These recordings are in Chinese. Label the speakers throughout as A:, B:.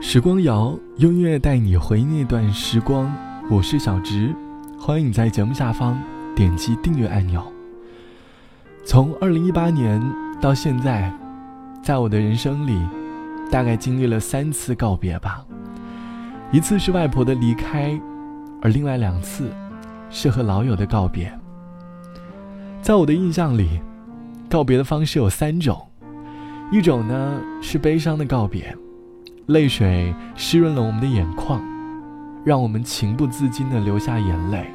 A: 时光谣，用音乐带你回那段时光。我是小植，欢迎你在节目下方点击订阅按钮。从二零一八年到现在，在我的人生里，大概经历了三次告别吧。一次是外婆的离开，而另外两次是和老友的告别。在我的印象里，告别的方式有三种，一种呢是悲伤的告别，泪水湿润了我们的眼眶。让我们情不自禁地流下眼泪。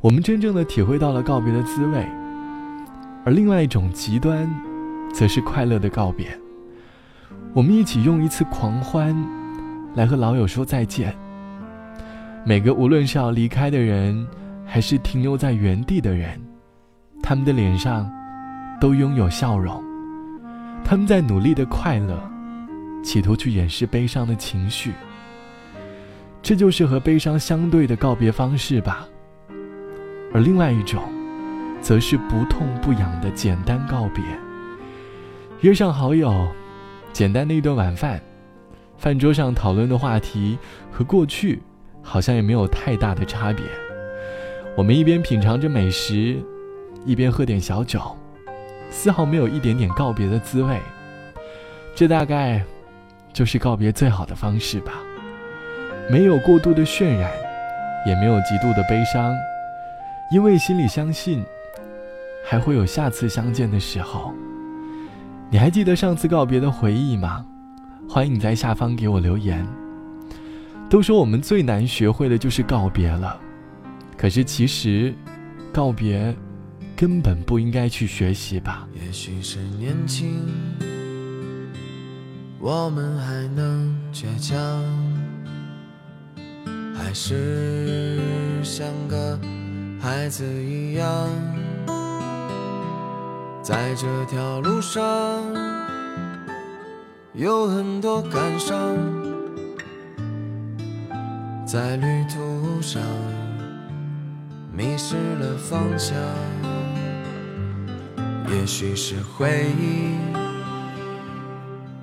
A: 我们真正的体会到了告别的滋味，而另外一种极端，则是快乐的告别。我们一起用一次狂欢，来和老友说再见。每个无论是要离开的人，还是停留在原地的人，他们的脸上，都拥有笑容。他们在努力的快乐，企图去掩饰悲伤的情绪。这就是和悲伤相对的告别方式吧。而另外一种，则是不痛不痒的简单告别。约上好友，简单的一顿晚饭，饭桌上讨论的话题和过去好像也没有太大的差别。我们一边品尝着美食，一边喝点小酒，丝毫没有一点点告别的滋味。这大概就是告别最好的方式吧。没有过度的渲染，也没有极度的悲伤，因为心里相信，还会有下次相见的时候。你还记得上次告别的回忆吗？欢迎你在下方给我留言。都说我们最难学会的就是告别了，可是其实，告别根本不应该去学习吧。
B: 也许是年轻，我们还能倔强。还是像个孩子一样，在这条路上有很多感伤，在旅途上迷失了方向，也许是回忆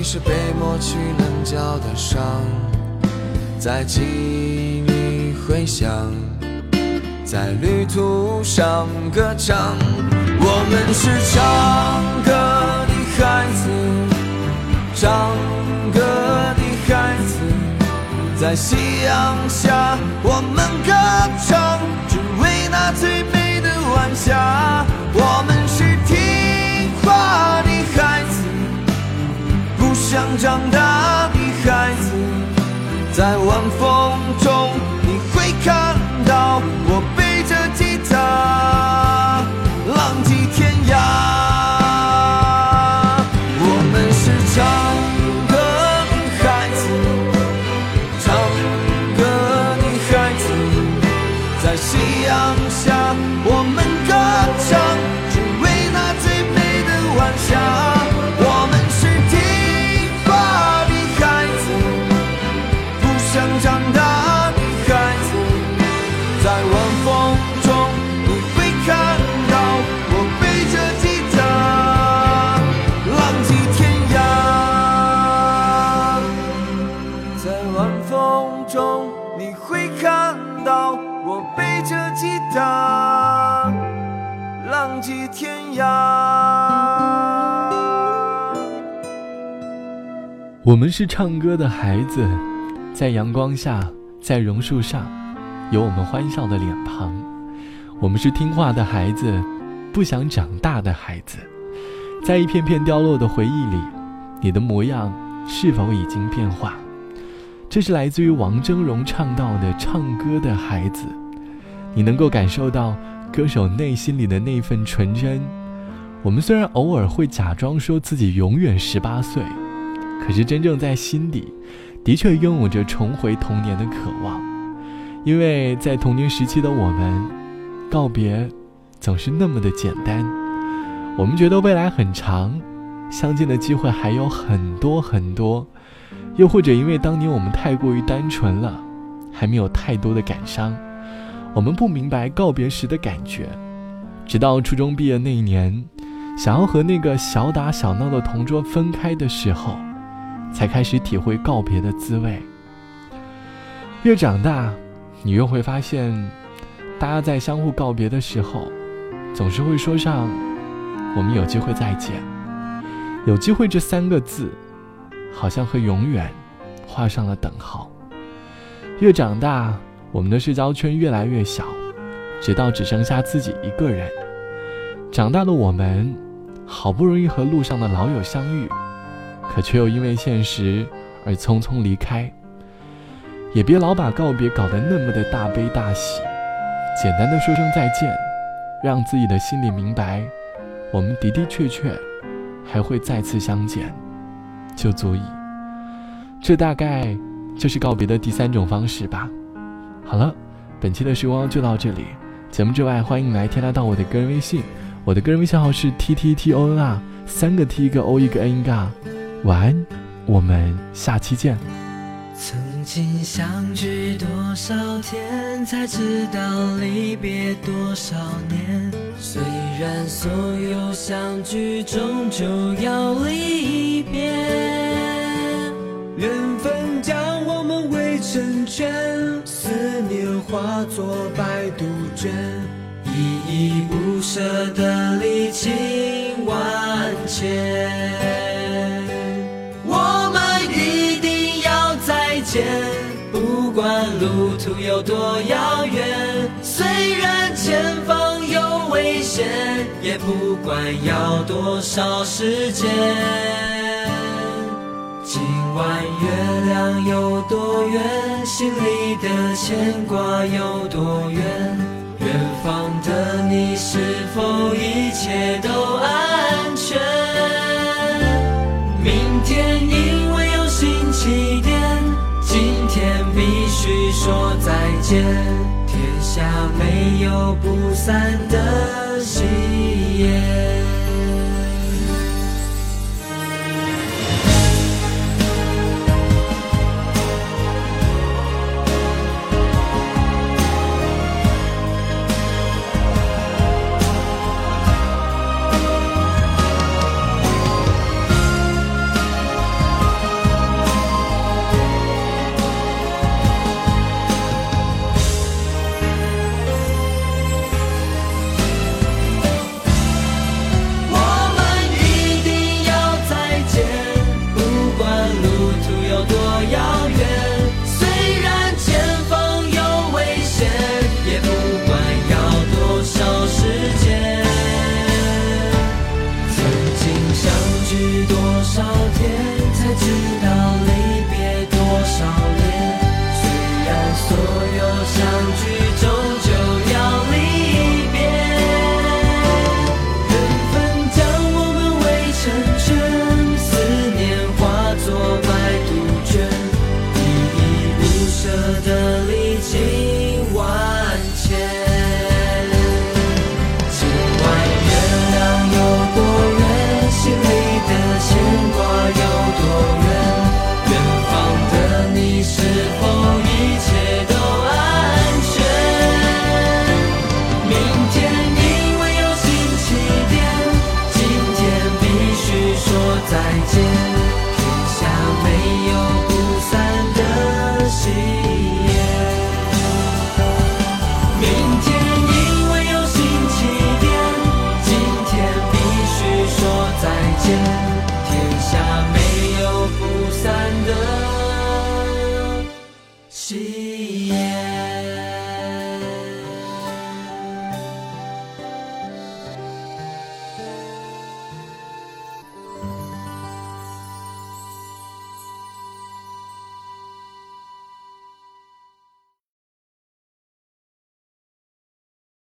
B: 如今已是被抹去棱角的伤，在记忆里回响，在旅途上歌唱。我们是唱歌的孩子，唱歌的孩子。在夕阳下，我们歌唱，只为那最美的晚霞。长大的孩子，在晚风大的孩子，在晚风中你会看到我背着吉他，浪迹天涯。在晚风中你会看到我背着吉他，浪迹天涯。
A: 我们是唱歌的孩子，在阳光下，在榕树上，有我们欢笑的脸庞。我们是听话的孩子，不想长大的孩子，在一片片凋落的回忆里，你的模样是否已经变化？这是来自于王峥嵘唱到的唱歌的孩子，你能够感受到歌手内心里的那份纯真。我们虽然偶尔会假装说自己永远十八岁。可是，真正在心底，的确拥有着重回童年的渴望，因为在童年时期的我们，告别总是那么的简单。我们觉得未来很长，相见的机会还有很多很多，又或者因为当年我们太过于单纯了，还没有太多的感伤，我们不明白告别时的感觉。直到初中毕业那一年，想要和那个小打小闹的同桌分开的时候。才开始体会告别的滋味。越长大，你越会发现，大家在相互告别的时候，总是会说上“我们有机会再见”。有机会这三个字，好像和永远画上了等号。越长大，我们的社交圈越来越小，直到只剩下自己一个人。长大的我们，好不容易和路上的老友相遇。可却又因为现实而匆匆离开。也别老把告别搞得那么的大悲大喜，简单的说声再见，让自己的心里明白，我们的的确确还会再次相见，就足以。这大概就是告别的第三种方式吧。好了，本期的时光就到这里。节目之外，欢迎来添加到我的个人微信，我的个人微信号是 t t t o n r，三个 t 一个 o 一个 n 一个。晚安，我们下期见。
B: 曾经相聚多少天，才知道离别多少年。虽然所有相聚终究要离别，缘分将我们围成圈，思念化作白杜鹃，依依不舍的离情万千。不管路途有多遥远，虽然前方有危险，也不管要多少时间。今晚月亮有多圆，心里的牵挂有多远？远方的你是否一切都安天下没有不散的席宴。多少天才
C: 知